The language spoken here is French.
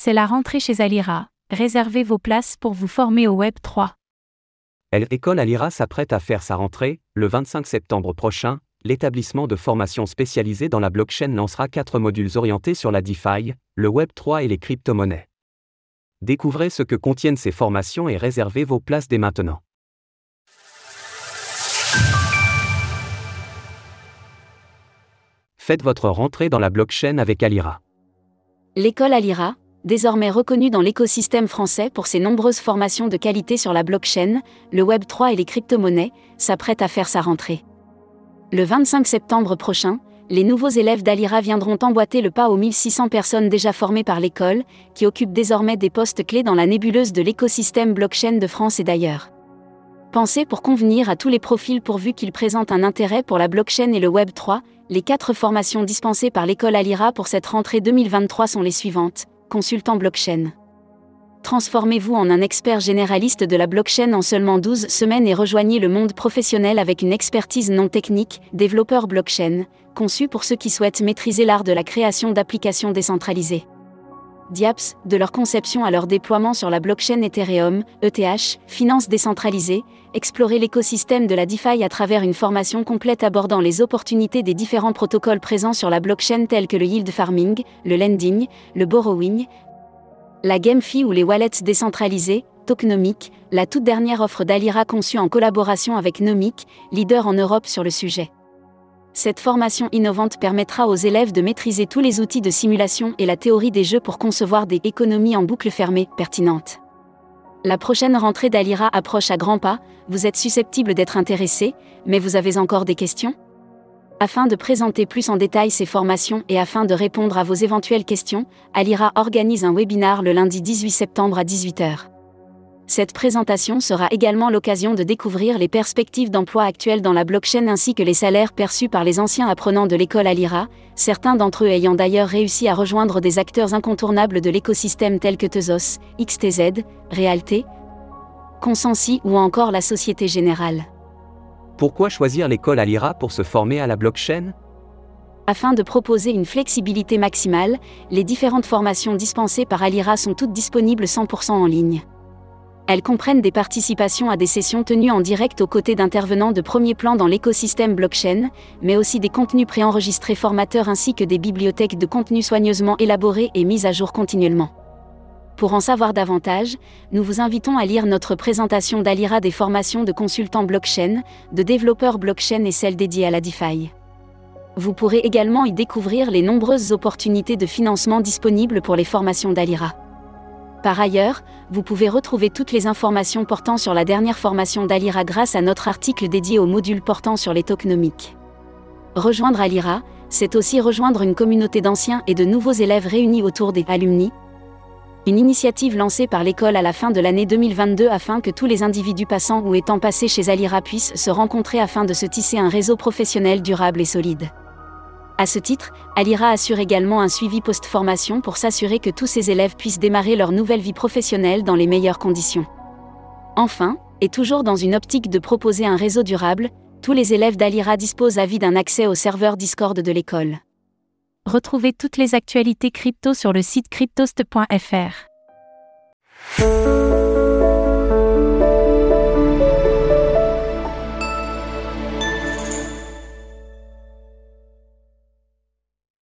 C'est la rentrée chez Alira. Réservez vos places pour vous former au Web 3. L'école Alira s'apprête à faire sa rentrée. Le 25 septembre prochain, l'établissement de formation spécialisé dans la blockchain lancera quatre modules orientés sur la DeFi, le Web 3 et les crypto-monnaies. Découvrez ce que contiennent ces formations et réservez vos places dès maintenant. Faites votre rentrée dans la blockchain avec Alira. L'école Alira, désormais reconnue dans l'écosystème français pour ses nombreuses formations de qualité sur la blockchain, le Web 3 et les crypto-monnaies, s'apprête à faire sa rentrée. Le 25 septembre prochain, les nouveaux élèves d'Alira viendront emboîter le pas aux 1600 personnes déjà formées par l'école, qui occupent désormais des postes clés dans la nébuleuse de l'écosystème blockchain de France et d'ailleurs. Pensez pour convenir à tous les profils pourvu qu'ils présentent un intérêt pour la blockchain et le Web 3, les quatre formations dispensées par l'école Alira pour cette rentrée 2023 sont les suivantes consultant blockchain. Transformez-vous en un expert généraliste de la blockchain en seulement 12 semaines et rejoignez le monde professionnel avec une expertise non technique, développeur blockchain, conçu pour ceux qui souhaitent maîtriser l'art de la création d'applications décentralisées. Diaps, de leur conception à leur déploiement sur la blockchain Ethereum, ETH, finance décentralisée, explorer l'écosystème de la DeFi à travers une formation complète abordant les opportunités des différents protocoles présents sur la blockchain tels que le yield farming, le lending, le borrowing, la GameFi ou les wallets décentralisés, Tokenomic, la toute dernière offre d'Alira conçue en collaboration avec Nomic, leader en Europe sur le sujet. Cette formation innovante permettra aux élèves de maîtriser tous les outils de simulation et la théorie des jeux pour concevoir des économies en boucle fermée pertinentes. La prochaine rentrée d'Alira approche à grands pas, vous êtes susceptible d'être intéressé, mais vous avez encore des questions? Afin de présenter plus en détail ces formations et afin de répondre à vos éventuelles questions, Alira organise un webinar le lundi 18 septembre à 18h. Cette présentation sera également l'occasion de découvrir les perspectives d'emploi actuelles dans la blockchain ainsi que les salaires perçus par les anciens apprenants de l'école Alira, certains d'entre eux ayant d'ailleurs réussi à rejoindre des acteurs incontournables de l'écosystème tels que Tezos, XTZ, Realté, Consensi ou encore la Société Générale. Pourquoi choisir l'école Alira pour se former à la blockchain? Afin de proposer une flexibilité maximale, les différentes formations dispensées par Alira sont toutes disponibles 100% en ligne. Elles comprennent des participations à des sessions tenues en direct aux côtés d'intervenants de premier plan dans l'écosystème blockchain, mais aussi des contenus préenregistrés formateurs ainsi que des bibliothèques de contenus soigneusement élaborés et mises à jour continuellement. Pour en savoir davantage, nous vous invitons à lire notre présentation d'Alira des formations de consultants blockchain, de développeurs blockchain et celle dédiée à la DeFi. Vous pourrez également y découvrir les nombreuses opportunités de financement disponibles pour les formations d'Alira. Par ailleurs, vous pouvez retrouver toutes les informations portant sur la dernière formation d'Alira grâce à notre article dédié au module portant sur les tokenomiques. Rejoindre Alira, c'est aussi rejoindre une communauté d'anciens et de nouveaux élèves réunis autour des alumni. Une initiative lancée par l'école à la fin de l'année 2022 afin que tous les individus passant ou étant passés chez Alira puissent se rencontrer afin de se tisser un réseau professionnel durable et solide. À ce titre, Alira assure également un suivi post-formation pour s'assurer que tous ses élèves puissent démarrer leur nouvelle vie professionnelle dans les meilleures conditions. Enfin, et toujours dans une optique de proposer un réseau durable, tous les élèves d'Alira disposent à vie d'un accès au serveur Discord de l'école. Retrouvez toutes les actualités crypto sur le site cryptost.fr.